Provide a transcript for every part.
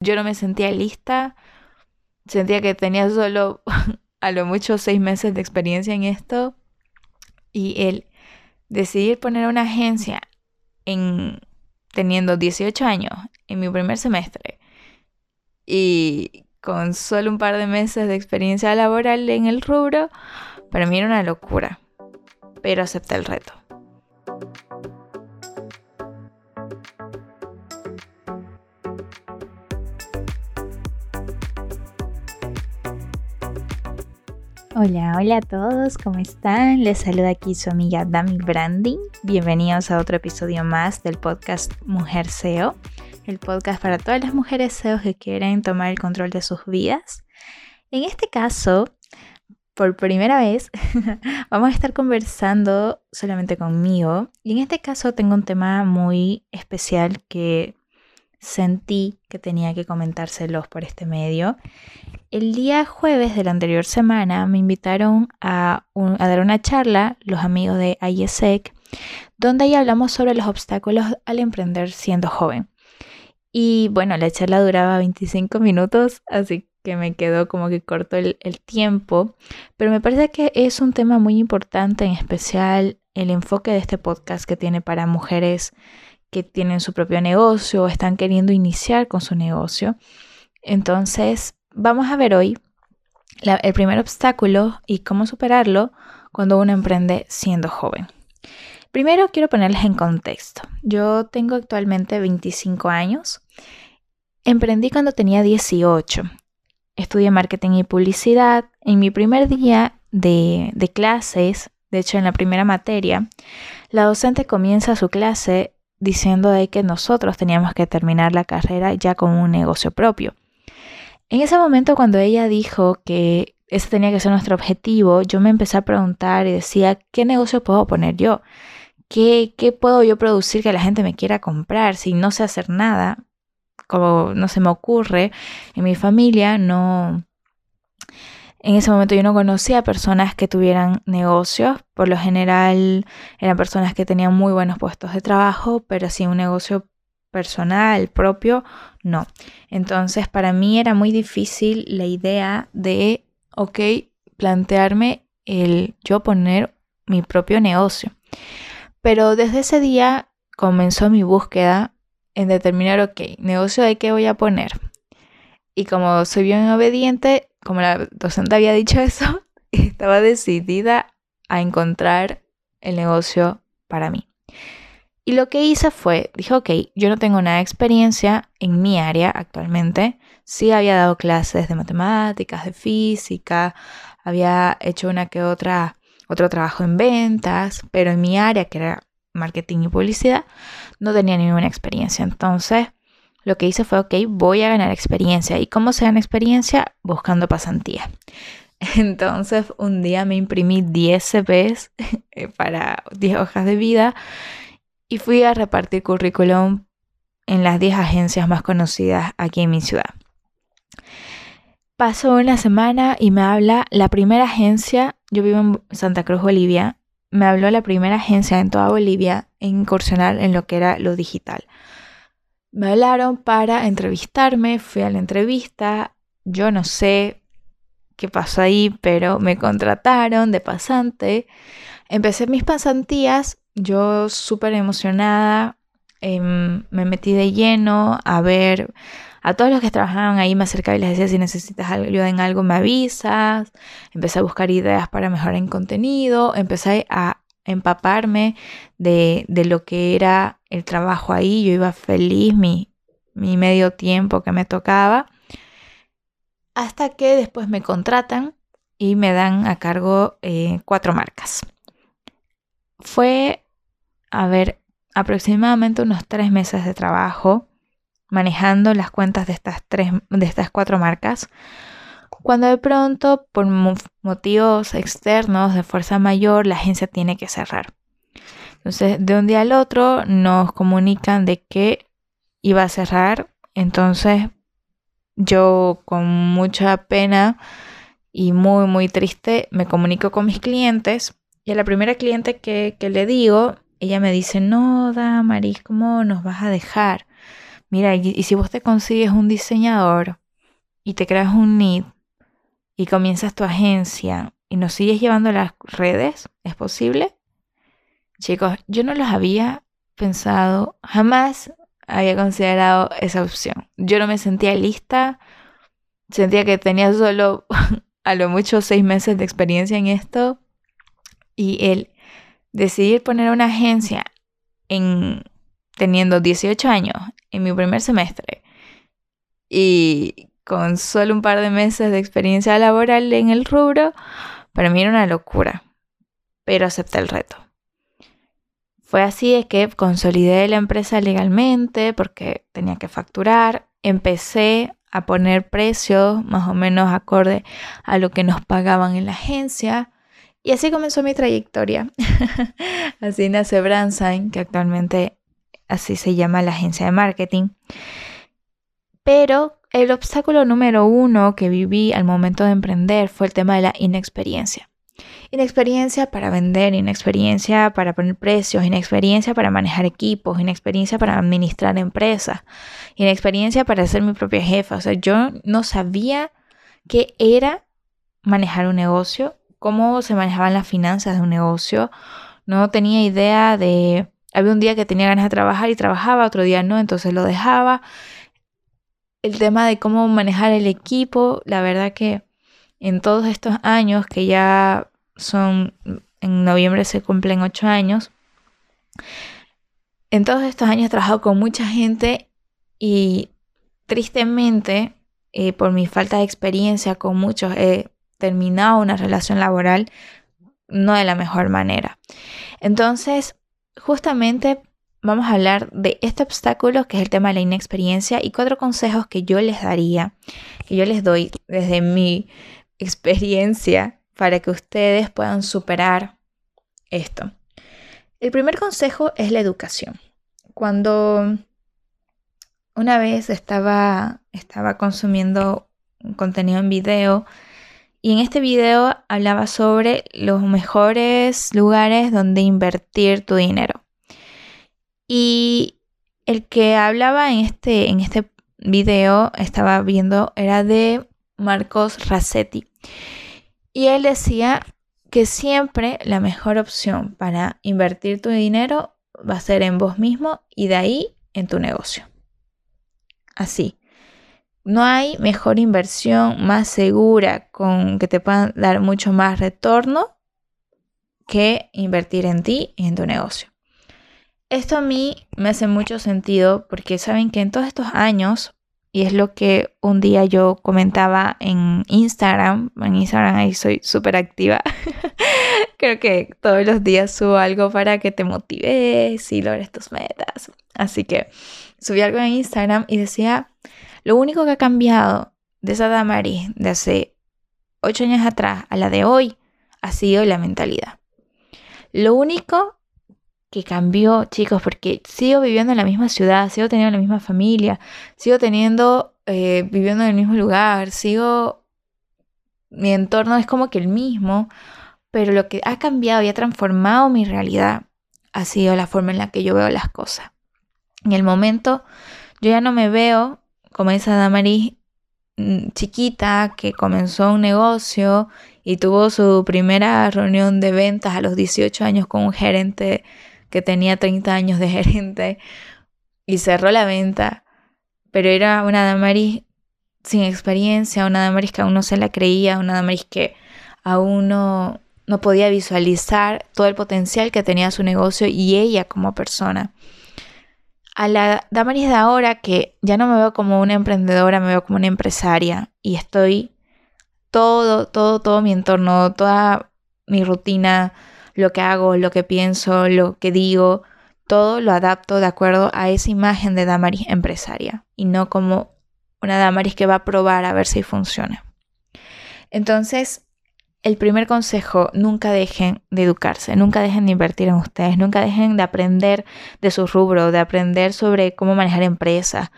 yo no me sentía lista, sentía que tenía solo a lo mucho seis meses de experiencia en esto y el decidir poner una agencia en teniendo 18 años en mi primer semestre y con solo un par de meses de experiencia laboral en el rubro, para mí era una locura, pero acepté el reto. Hola, hola a todos, ¿cómo están? Les saluda aquí su amiga Dami Branding. Bienvenidos a otro episodio más del podcast Mujer SEO, el podcast para todas las mujeres SEO que quieren tomar el control de sus vidas. En este caso, por primera vez, vamos a estar conversando solamente conmigo y en este caso tengo un tema muy especial que sentí que tenía que comentárselos por este medio el día jueves de la anterior semana me invitaron a, dar una charla los amigos de IESEC, donde ahí hablamos sobre los obstáculos al emprender siendo joven. Y bueno, la charla duraba 25 minutos, así que me quedó como que corto el, el tiempo, pero me parece que es un tema muy importante, en especial el enfoque de este podcast que tiene para mujeres que tienen su propio negocio o están queriendo iniciar con su negocio. Entonces, Vamos a ver hoy el primer obstáculo y cómo superarlo cuando uno emprende siendo joven. Primero quiero ponerles en contexto. Yo tengo actualmente 25 años. Emprendí cuando tenía 18. Estudié marketing y publicidad. En mi primer día de, de clases, de hecho en la primera materia, la docente comienza su clase diciendo de que nosotros teníamos que terminar la carrera ya con un negocio propio. En ese momento cuando ella dijo que ese tenía que ser nuestro objetivo, yo me empecé a preguntar y decía, ¿qué negocio puedo poner yo? ¿Qué, ¿Qué puedo yo producir que la gente me quiera comprar si no sé hacer nada? Como no se me ocurre, en mi familia no... En ese momento yo no conocía personas que tuvieran negocios, por lo general eran personas que tenían muy buenos puestos de trabajo, pero sí un negocio personal, propio, no. Entonces, para mí era muy difícil la idea de, ok, plantearme el yo poner mi propio negocio. Pero desde ese día comenzó mi búsqueda en determinar, ok, negocio de qué voy a poner. Y como soy bien obediente, como la docente había dicho eso, estaba decidida a encontrar el negocio para mí. Y lo que hice fue, dije, ok, yo no tengo nada de experiencia en mi área actualmente. Sí había dado clases de matemáticas, de física, había hecho una que otra, otro trabajo en ventas, pero en mi área, que era marketing y publicidad, no tenía ninguna experiencia. Entonces, lo que hice fue, ok, voy a ganar experiencia. ¿Y cómo se gana experiencia? Buscando pasantía. Entonces, un día me imprimí 10 CPs para 10 hojas de vida y fui a repartir currículum en las 10 agencias más conocidas aquí en mi ciudad. Pasó una semana y me habla la primera agencia, yo vivo en Santa Cruz, Bolivia, me habló la primera agencia en toda Bolivia en incursionar en lo que era lo digital. Me hablaron para entrevistarme, fui a la entrevista, yo no sé qué pasó ahí, pero me contrataron de pasante. Empecé mis pasantías yo súper emocionada, em, me metí de lleno a ver a todos los que trabajaban ahí, me acercaba y les decía si necesitas ayuda en algo me avisas, empecé a buscar ideas para mejorar en contenido, empecé a empaparme de, de lo que era el trabajo ahí, yo iba feliz mi, mi medio tiempo que me tocaba, hasta que después me contratan y me dan a cargo eh, cuatro marcas. Fue, a ver, aproximadamente unos tres meses de trabajo manejando las cuentas de estas, tres, de estas cuatro marcas, cuando de pronto, por motivos externos de fuerza mayor, la agencia tiene que cerrar. Entonces, de un día al otro nos comunican de que iba a cerrar. Entonces, yo con mucha pena y muy, muy triste me comunico con mis clientes y a la primera cliente que, le digo, ella me dice, no, Damaris, ¿cómo nos vas a dejar? Mira, y, si vos te consigues un diseñador y te creas un need y comienzas tu agencia y nos sigues llevando a las redes, ¿es posible? Chicos, yo no los había pensado, jamás había considerado esa opción. Yo no me sentía lista, sentía que tenía solo a lo mucho seis meses de experiencia en esto y el decidir poner una agencia en teniendo 18 años en mi primer semestre y con solo un par de meses de experiencia laboral en el rubro, para mí era una locura, pero acepté el reto. Fue así de que consolidé la empresa legalmente porque tenía que facturar, empecé a poner precios más o menos acorde a lo que nos pagaban en la agencia. Y así comenzó mi trayectoria. así nace Brandsign, que actualmente así se llama la agencia de marketing. Pero el obstáculo número uno que viví al momento de emprender fue el tema de la inexperiencia. Inexperiencia para vender, inexperiencia para poner precios, inexperiencia para manejar equipos, inexperiencia para administrar empresas, inexperiencia para ser mi propia jefa. O sea, yo no sabía qué era manejar un negocio, cómo se manejaban las finanzas de un negocio. No tenía idea de... Había un día que tenía ganas de trabajar y trabajaba, otro día no, entonces lo dejaba. El tema de cómo manejar el equipo, la verdad que en todos estos años que ya son, en noviembre se cumplen ocho años. En todos estos años he trabajado con mucha gente y tristemente, eh, por mi falta de experiencia con muchos, he terminado una relación laboral no de la mejor manera. Entonces, justamente vamos a hablar de este obstáculo que es el tema de la inexperiencia y cuatro consejos que yo les daría, que yo les doy desde mi experiencia para que ustedes puedan superar esto. El primer consejo es la educación. Cuando una vez estaba, estaba consumiendo contenido en video y en este video hablaba sobre los mejores lugares donde invertir tu dinero. Y el que hablaba en este, en este video, estaba viendo, era de Marcos Rassetti. Y él decía que siempre la mejor opción para invertir tu dinero va a ser en vos mismo y de ahí en tu negocio. Así. No hay mejor inversión más segura con que te puedan dar mucho más retorno que invertir en ti y en tu negocio. Esto a mí me hace mucho sentido porque saben que en todos estos años y es lo que un día yo comentaba en Instagram. En Instagram ahí soy súper activa. Creo que todos los días subo algo para que te motives y logres tus metas. Así que subí algo en Instagram y decía, lo único que ha cambiado de esa Damaris de hace ocho años atrás a la de hoy ha sido la mentalidad. Lo único que cambió, chicos, porque sigo viviendo en la misma ciudad, sigo teniendo la misma familia, sigo teniendo, eh, viviendo en el mismo lugar, sigo, mi entorno es como que el mismo, pero lo que ha cambiado y ha transformado mi realidad ha sido la forma en la que yo veo las cosas. En el momento, yo ya no me veo como esa Damaris mm, chiquita que comenzó un negocio y tuvo su primera reunión de ventas a los 18 años con un gerente que tenía 30 años de gerente y cerró la venta, pero era una Damaris sin experiencia, una Damaris que aún no se la creía, una Damaris que aún no, no podía visualizar todo el potencial que tenía su negocio y ella como persona. A la Damaris de ahora, que ya no me veo como una emprendedora, me veo como una empresaria y estoy todo, todo, todo mi entorno, toda mi rutina, lo que hago, lo que pienso, lo que digo, todo lo adapto de acuerdo a esa imagen de Damaris empresaria y no como una Damaris que va a probar a ver si funciona. Entonces, el primer consejo, nunca dejen de educarse, nunca dejen de invertir en ustedes, nunca dejen de aprender de su rubro, de aprender sobre cómo manejar empresas.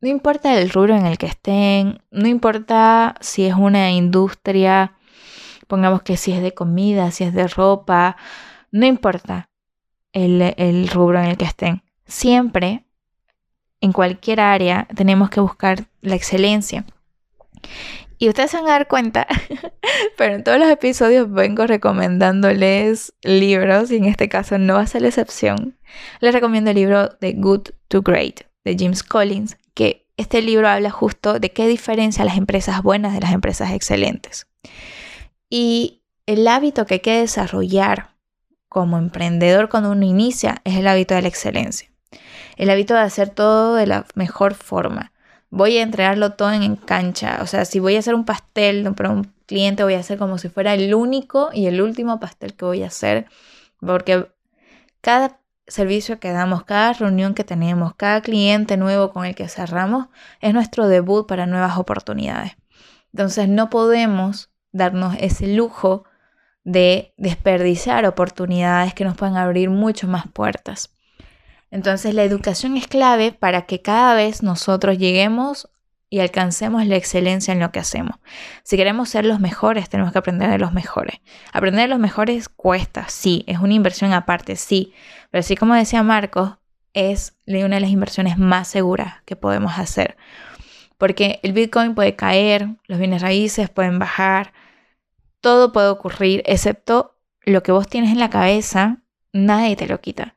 No importa el rubro en el que estén, no importa si es una industria Pongamos que si es de comida, si es de ropa, no importa el, rubro en el que estén. Siempre en cualquier área tenemos que buscar la excelencia. Y ustedes se van a dar cuenta, pero en todos los episodios vengo recomendándoles libros y en este caso no va a ser la excepción. Les recomiendo el libro de Good to Great de James Collins, que este libro habla justo de qué diferencia las empresas buenas de las empresas excelentes. Y el hábito que hay que desarrollar como emprendedor cuando uno inicia es el hábito de la excelencia. El hábito de hacer todo de la mejor forma. Voy a entregarlo todo en cancha. O sea, si voy a hacer un pastel para un cliente, voy a hacer como si fuera el único y el último pastel que voy a hacer. Porque cada servicio que damos, cada reunión que tenemos, cada cliente nuevo con el que cerramos, es nuestro debut para nuevas oportunidades. Entonces no podemos darnos ese lujo de desperdiciar oportunidades que nos pueden abrir mucho más puertas. Entonces la educación es clave para que cada vez nosotros lleguemos y alcancemos la excelencia en lo que hacemos. Si queremos ser los mejores, tenemos que aprender de los mejores. Aprender de los mejores cuesta, sí, es una inversión aparte, sí, pero así como decía Marcos, es una de las inversiones más seguras que podemos hacer. Porque el Bitcoin puede caer, los bienes raíces pueden bajar, todo puede ocurrir, excepto lo que vos tienes en la cabeza, nadie te lo quita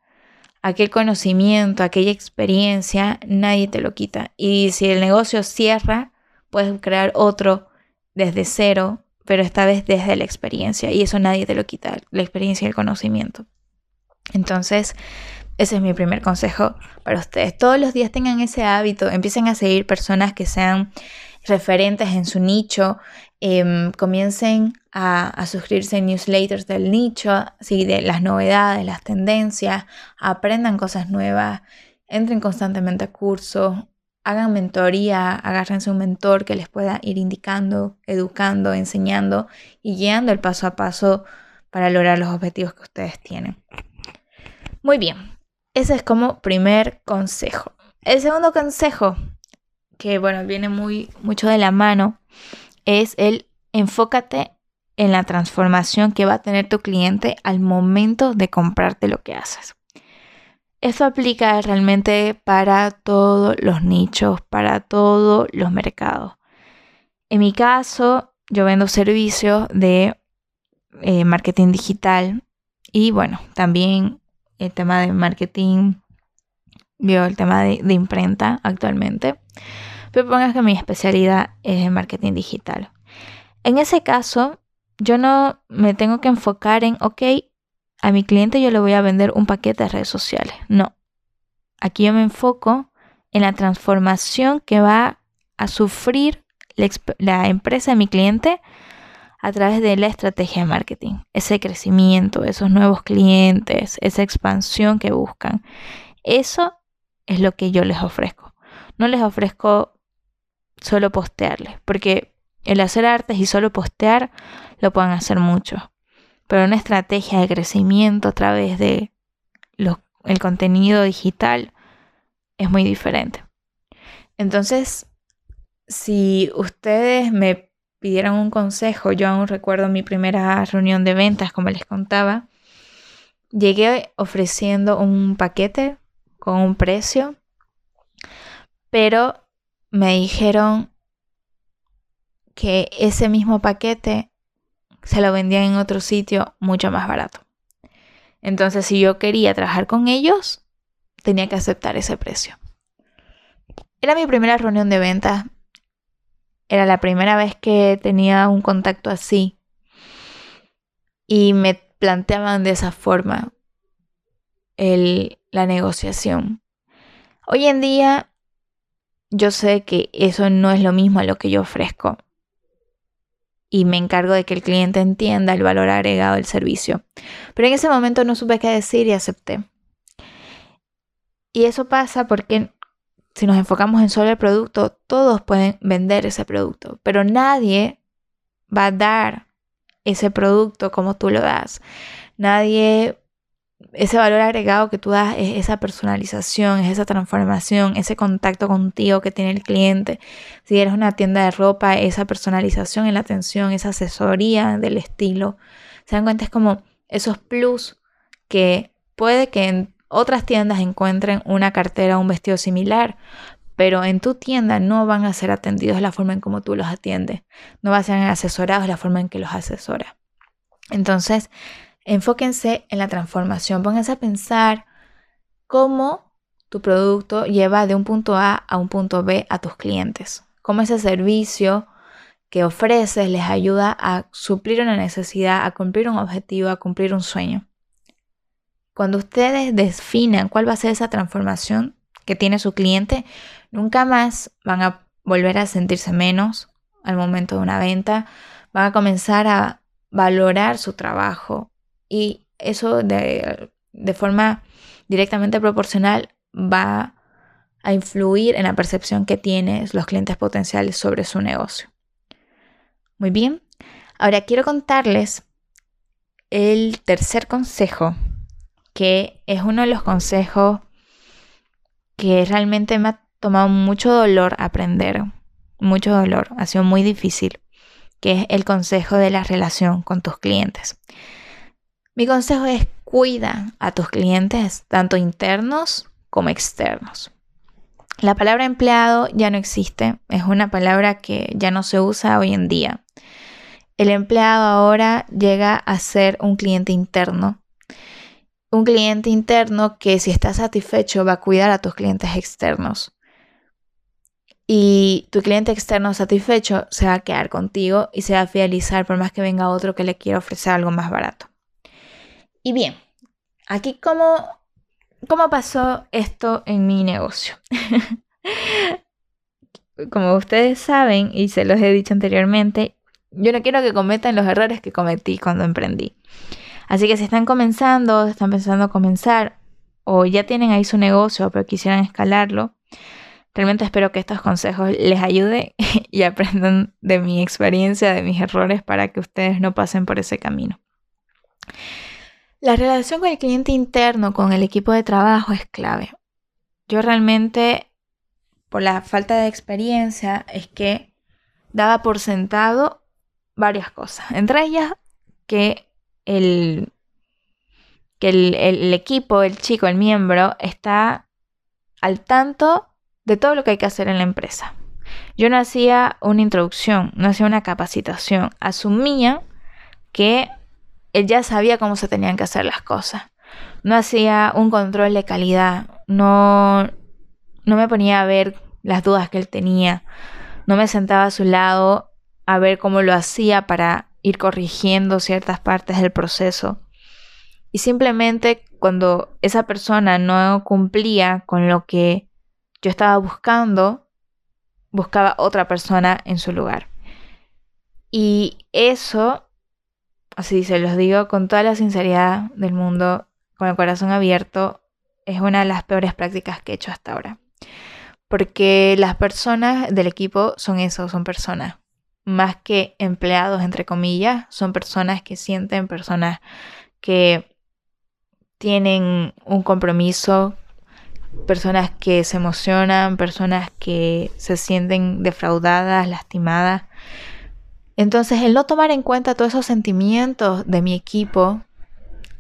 aquel conocimiento, aquella experiencia, nadie te lo quita. Y si el negocio cierra, puedes crear otro desde cero, pero esta vez desde la experiencia. Y eso nadie te lo quita, la experiencia y el conocimiento. Entonces, ese es mi primer consejo para ustedes. Todos los días tengan ese hábito, empiecen a seguir personas que sean referentes en su nicho, Em, comiencen a, suscribirse en newsletters del nicho, ¿sí? de las novedades, las tendencias, aprendan cosas nuevas, entren constantemente a cursos, hagan mentoría, agárrense un mentor que les pueda ir indicando, educando, enseñando y guiando el paso a paso para lograr los objetivos que ustedes tienen. Muy bien, ese es como primer consejo. El segundo consejo, que bueno, viene muy mucho de la mano, es el enfócate en la transformación que va a tener tu cliente al momento de comprarte lo que haces. Esto aplica realmente para todos los nichos, para todos los mercados. En mi caso, yo vendo servicios de eh, marketing digital y bueno, también el tema de marketing, veo el tema de imprenta actualmente. Pero pongas que mi especialidad es en marketing digital. En ese caso, yo no me tengo que enfocar en, ok, a mi cliente yo le voy a vender un paquete de redes sociales. No. Aquí yo me enfoco en la transformación que va a sufrir la, empresa de mi cliente a través de la estrategia de marketing. Ese crecimiento, esos nuevos clientes, esa expansión que buscan. Eso es lo que yo les ofrezco. No les ofrezco solo postearles, porque el hacer artes y solo postear lo pueden hacer mucho, pero una estrategia de crecimiento a través de el contenido digital es muy diferente. Entonces, si ustedes me pidieran un consejo, yo aún recuerdo mi primera reunión de ventas, como les contaba, llegué ofreciendo un paquete con un precio, pero me dijeron que ese mismo paquete se lo vendían en otro sitio mucho más barato. Entonces, si yo quería trabajar con ellos, tenía que aceptar ese precio. Era mi primera reunión de ventas. Era la primera vez que tenía un contacto así. Y me planteaban de esa forma la negociación. Hoy en día yo sé que eso no es lo mismo a lo que yo ofrezco y me encargo de que el cliente entienda el valor agregado del servicio. Pero en ese momento no supe qué decir y acepté. Y eso pasa porque si nos enfocamos en solo el producto, todos pueden vender ese producto, pero nadie va a dar ese producto como tú lo das. Nadie ese valor agregado que tú das es esa personalización, es esa transformación, ese contacto contigo que tiene el cliente. Si eres una tienda de ropa, esa personalización en la atención, esa asesoría del estilo. Se dan cuenta, es como esos plus que puede que en otras tiendas encuentren una cartera o un vestido similar, pero en tu tienda no van a ser atendidos de la forma en como tú los atiendes, no van a ser asesorados de la forma en que los asesora. Entonces, enfóquense en la transformación, pónganse a pensar cómo tu producto lleva de un punto A a un punto B a tus clientes, cómo ese servicio que ofreces les ayuda a suplir una necesidad, a cumplir un objetivo, a cumplir un sueño. Cuando ustedes definan cuál va a ser esa transformación que tiene su cliente, nunca más van a volver a sentirse menos al momento de una venta, van a comenzar a valorar su trabajo y eso de, de forma directamente proporcional va a influir en la percepción que tienen los clientes potenciales sobre su negocio. Muy bien, ahora quiero contarles el tercer consejo, que es uno de los consejos que realmente me ha tomado mucho dolor aprender, mucho dolor, ha sido muy difícil, que es el consejo de la relación con tus clientes. Mi consejo es cuida a tus clientes, tanto internos como externos. La palabra empleado ya no existe, es una palabra que ya no se usa hoy en día. El empleado ahora llega a ser un cliente interno un cliente interno que si está satisfecho va a cuidar a tus clientes externos. Y tu cliente externo satisfecho se va a quedar contigo y se va a fidelizar por más que venga otro que le quiera ofrecer algo más barato. Y bien, aquí cómo, cómo pasó esto en mi negocio. Como ustedes saben y se los he dicho anteriormente, yo no quiero que cometan los errores que cometí cuando emprendí. Así que si están comenzando, están pensando comenzar o ya tienen ahí su negocio pero quisieran escalarlo, realmente espero que estos consejos les ayuden y aprendan de mi experiencia, de mis errores para que ustedes no pasen por ese camino. La relación con el cliente interno, con el equipo de trabajo es clave. Yo realmente, por la falta de experiencia, es que daba por sentado varias cosas. Entre ellas, que el, que el, equipo, el chico, el miembro, está al tanto de todo lo que hay que hacer en la empresa. Yo no hacía una introducción, no hacía una capacitación, asumía que él ya sabía cómo se tenían que hacer las cosas. No hacía un control de calidad, no, no me ponía a ver las dudas que él tenía, no me sentaba a su lado a ver cómo lo hacía para ir corrigiendo ciertas partes del proceso. Y simplemente cuando esa persona no cumplía con lo que yo estaba buscando, buscaba otra persona en su lugar. Y eso, así se los digo con toda la sinceridad del mundo, con el corazón abierto, es una de las peores prácticas que he hecho hasta ahora. Porque las personas del equipo son eso, son personas más que empleados, entre comillas, son personas que sienten, personas que tienen un compromiso, personas que se emocionan, personas que se sienten defraudadas, lastimadas. Entonces, el no tomar en cuenta todos esos sentimientos de mi equipo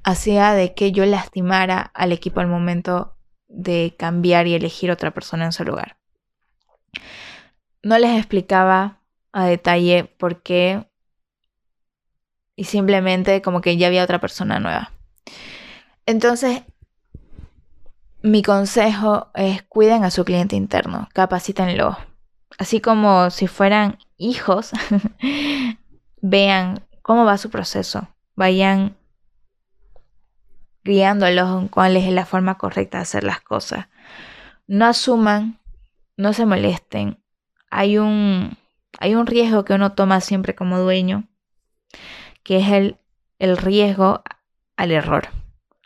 hacía de que yo lastimara al equipo al momento de cambiar y elegir otra persona en su lugar. No les explicaba a detalle por qué y simplemente como que ya había otra persona nueva. Entonces, mi consejo es cuiden a su cliente interno, capacítenlo. Así como si fueran hijos, vean cómo va su proceso, vayan guiándolos en cuál es la forma correcta de hacer las cosas. No asuman, no se molesten. Hay un hay un riesgo que uno toma siempre como dueño, que es el, el riesgo al error,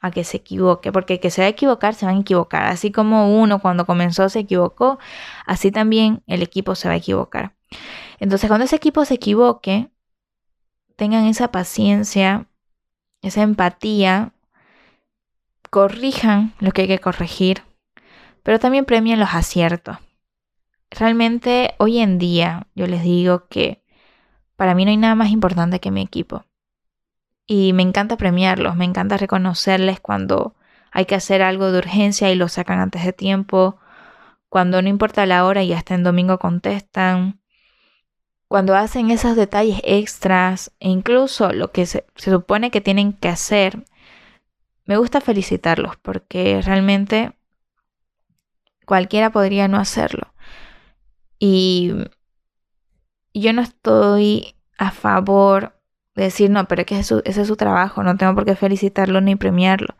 a que se equivoque, porque que se va a equivocar, se van a equivocar. Así como uno cuando comenzó se equivocó, así también el equipo se va a equivocar. Entonces, cuando ese equipo se equivoque, tengan esa paciencia, esa empatía, corrijan lo que hay que corregir, pero también premien los aciertos realmente hoy en día yo les digo que para mí no hay nada más importante que mi equipo. Y me encanta premiarlos, me encanta reconocerles cuando hay que hacer algo de urgencia y lo sacan antes de tiempo, cuando no importa la hora y hasta en domingo contestan, cuando hacen esos detalles extras e incluso lo que se, se supone que tienen que hacer, me gusta felicitarlos porque realmente cualquiera podría no hacerlo. Y yo no estoy a favor de decir, no, pero es que ese es su trabajo, no tengo por qué felicitarlo ni premiarlo.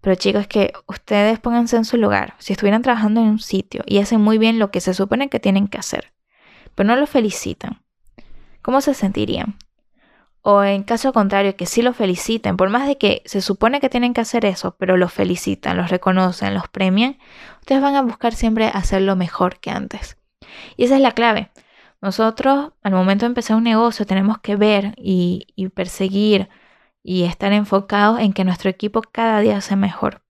Pero chicos, que ustedes pónganse en su lugar. Si estuvieran trabajando en un sitio y hacen muy bien lo que se supone que tienen que hacer, pero no lo felicitan, ¿cómo se sentirían? O en caso contrario, que sí lo feliciten, por más de que se supone que tienen que hacer eso, pero los felicitan, los reconocen, los premian, ustedes van a buscar siempre hacerlo mejor que antes. Y esa es la clave. Nosotros, al momento de empezar un negocio, tenemos que ver y, perseguir y estar enfocados en que nuestro equipo cada día sea mejor.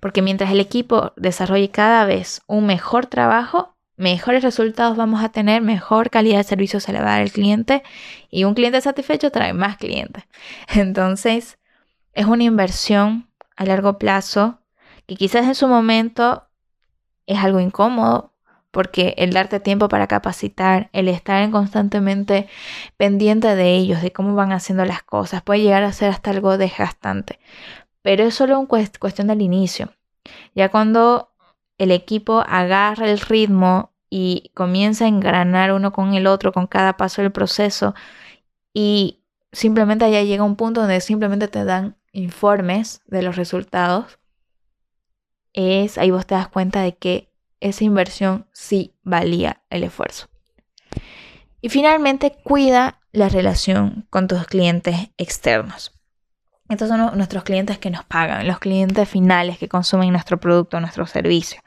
Porque mientras el equipo desarrolle cada vez un mejor trabajo, mejores resultados vamos a tener, mejor calidad de servicio se le va a dar al cliente y un cliente satisfecho trae más clientes. Entonces, es una inversión a largo plazo que quizás en su momento es algo incómodo porque el darte tiempo para capacitar, el estar constantemente pendiente de ellos, de cómo van haciendo las cosas, puede llegar a ser hasta algo desgastante. Pero es solo una cuestión del inicio. Ya cuando el equipo agarra el ritmo y comienza a engranar uno con el otro con cada paso del proceso y simplemente ya llega un punto donde simplemente te dan informes de los resultados, es ahí vos te das cuenta de que esa inversión sí valía el esfuerzo. Y finalmente, cuida la relación con tus clientes externos. Estos son nuestros clientes que nos pagan, los clientes finales que consumen nuestro producto, nuestro servicio.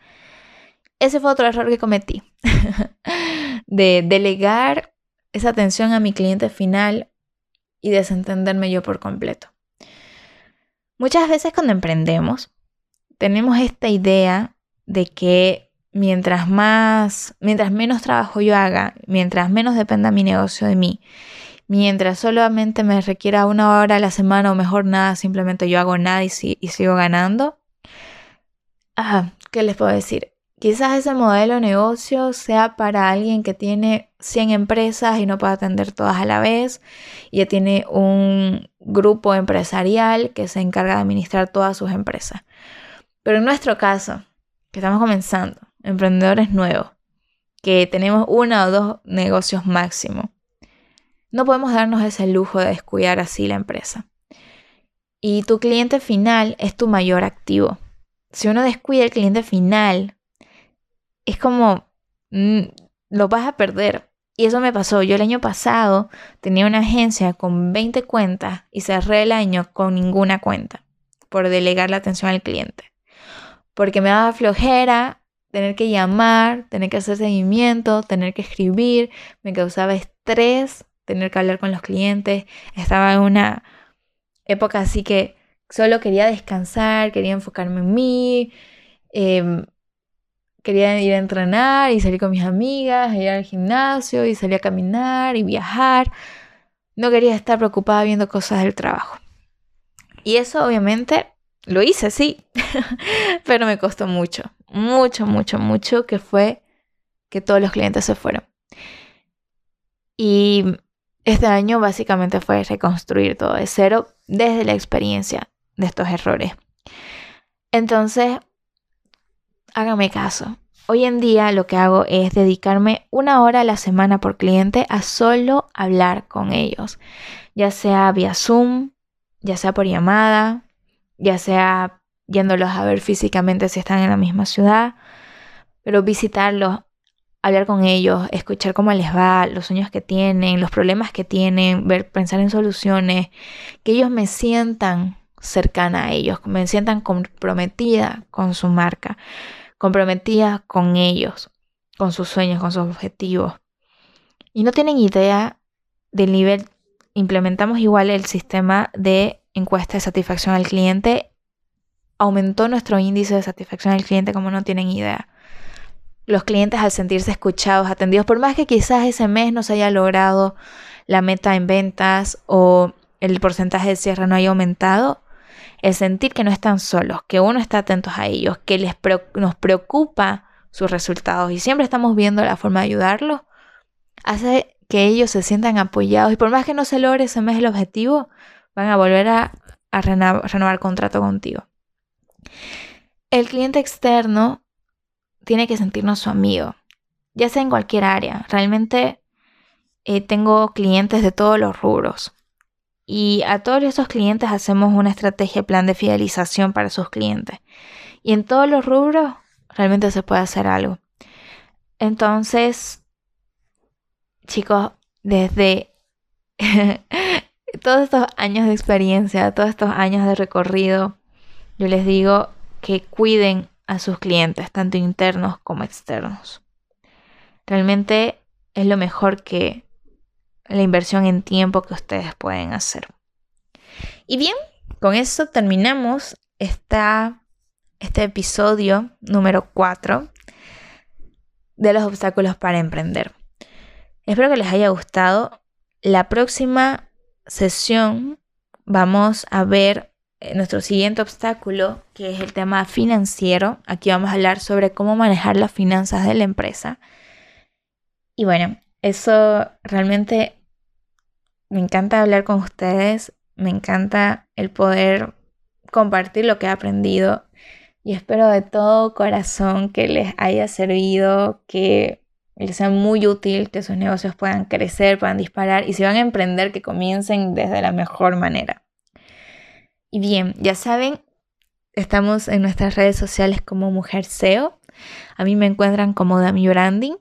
Ese fue otro error que cometí, de delegar esa atención a mi cliente final y desentenderme yo por completo. Muchas veces cuando emprendemos, tenemos esta idea de que mientras más, mientras menos trabajo yo haga, mientras menos dependa mi negocio de mí, mientras solamente me requiera una hora a la semana o mejor nada, simplemente yo hago nada y, sigo ganando. Ah, ¿qué les puedo decir? Quizás ese modelo de negocio sea para alguien que tiene 100 empresas y no puede atender todas a la vez, y ya tiene un grupo empresarial que se encarga de administrar todas sus empresas. Pero en nuestro caso, que estamos comenzando, emprendedores nuevos, que tenemos uno o dos negocios máximo. No podemos darnos ese lujo de descuidar así la empresa. Y tu cliente final es tu mayor activo. Si uno descuida el cliente final, es como mm, lo vas a perder. Y eso me pasó. Yo el año pasado tenía una agencia con 20 cuentas y cerré el año con ninguna cuenta por delegar la atención al cliente. Porque me daba flojera tener que llamar, tener que hacer seguimiento, tener que escribir, me causaba estrés, tener que hablar con los clientes, estaba en una época así que solo quería descansar, quería enfocarme en mí, em, quería ir a entrenar y salir con mis amigas, ir al gimnasio y salir a caminar y viajar. No quería estar preocupada viendo cosas del trabajo. Y eso obviamente lo hice, sí, pero me costó mucho mucho, mucho, mucho, que fue que todos los clientes se fueron. Y este año básicamente fue reconstruir todo de cero desde la experiencia de estos errores. Entonces, hágame caso. Hoy en día lo que hago es dedicarme una hora a la semana por cliente a solo hablar con ellos, ya sea vía Zoom, ya sea por llamada, ya sea yéndolos a ver físicamente si están en la misma ciudad, pero visitarlos, hablar con ellos, escuchar cómo les va, los sueños que tienen, los problemas que tienen, ver, pensar en soluciones, que ellos me sientan cercana a ellos, me sientan comprometida con su marca, comprometida con ellos, con sus sueños, con sus objetivos. Y no tienen idea del nivel, implementamos igual el sistema de encuesta de satisfacción al cliente aumentó nuestro índice de satisfacción del cliente como no tienen idea. Los clientes al sentirse escuchados, atendidos, por más que quizás ese mes no se haya logrado la meta en ventas o el porcentaje de cierre no haya aumentado, el sentir que no están solos, que uno está atento a ellos, que les nos preocupa sus resultados y siempre estamos viendo la forma de ayudarlos, hace que ellos se sientan apoyados y por más que no se logre ese mes el objetivo, van a volver a, renovar, renovar contrato contigo. El cliente externo tiene que sentirnos su amigo, ya sea en cualquier área. Realmente eh, tengo clientes de todos los rubros. Y a todos esos clientes hacemos una estrategia, plan de fidelización para sus clientes. Y en todos los rubros realmente se puede hacer algo. Entonces, chicos, desde todos estos años de experiencia, todos estos años de recorrido, yo les digo que cuiden a sus clientes, tanto internos como externos. Realmente es lo mejor que la inversión en tiempo que ustedes pueden hacer. Y bien, con eso terminamos esta, este episodio número 4 de los obstáculos para emprender. Espero que les haya gustado. La próxima sesión vamos a ver nuestro siguiente obstáculo, que es el tema financiero. Aquí vamos a hablar sobre cómo manejar las finanzas de la empresa. Y bueno, eso realmente me encanta hablar con ustedes, me encanta el poder compartir lo que he aprendido y espero de todo corazón que les haya servido, que les sea muy útil, que sus negocios puedan crecer, puedan disparar y si van a emprender, que comiencen desde la mejor manera. Y bien, ya saben, estamos en nuestras redes sociales como Mujer SEO. A mí me encuentran como Dami Branding.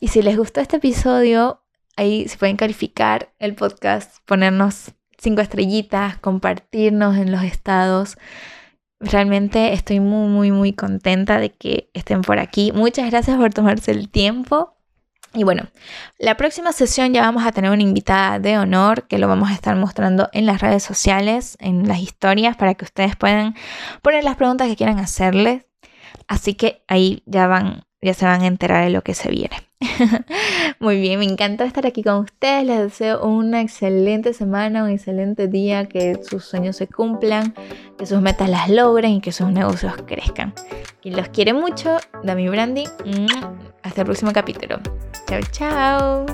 Y si les gustó este episodio, ahí se pueden calificar el podcast, ponernos cinco estrellitas, compartirnos en los estados. Realmente estoy muy, muy, muy contenta de que estén por aquí. Muchas gracias por tomarse el tiempo. Y bueno, la próxima sesión ya vamos a tener una invitada de honor que lo vamos a estar mostrando en las redes sociales, en las historias, para que ustedes puedan poner las preguntas que quieran hacerles. Así que ahí ya van, ya se van a enterar de lo que se viene. Muy bien, me encanta estar aquí con ustedes. Les deseo una excelente semana, un excelente día, que sus sueños se cumplan, que sus metas las logren y que sus negocios crezcan. Y los quiere mucho, Dami Brandy. Hasta el próximo capítulo. Chao, chao.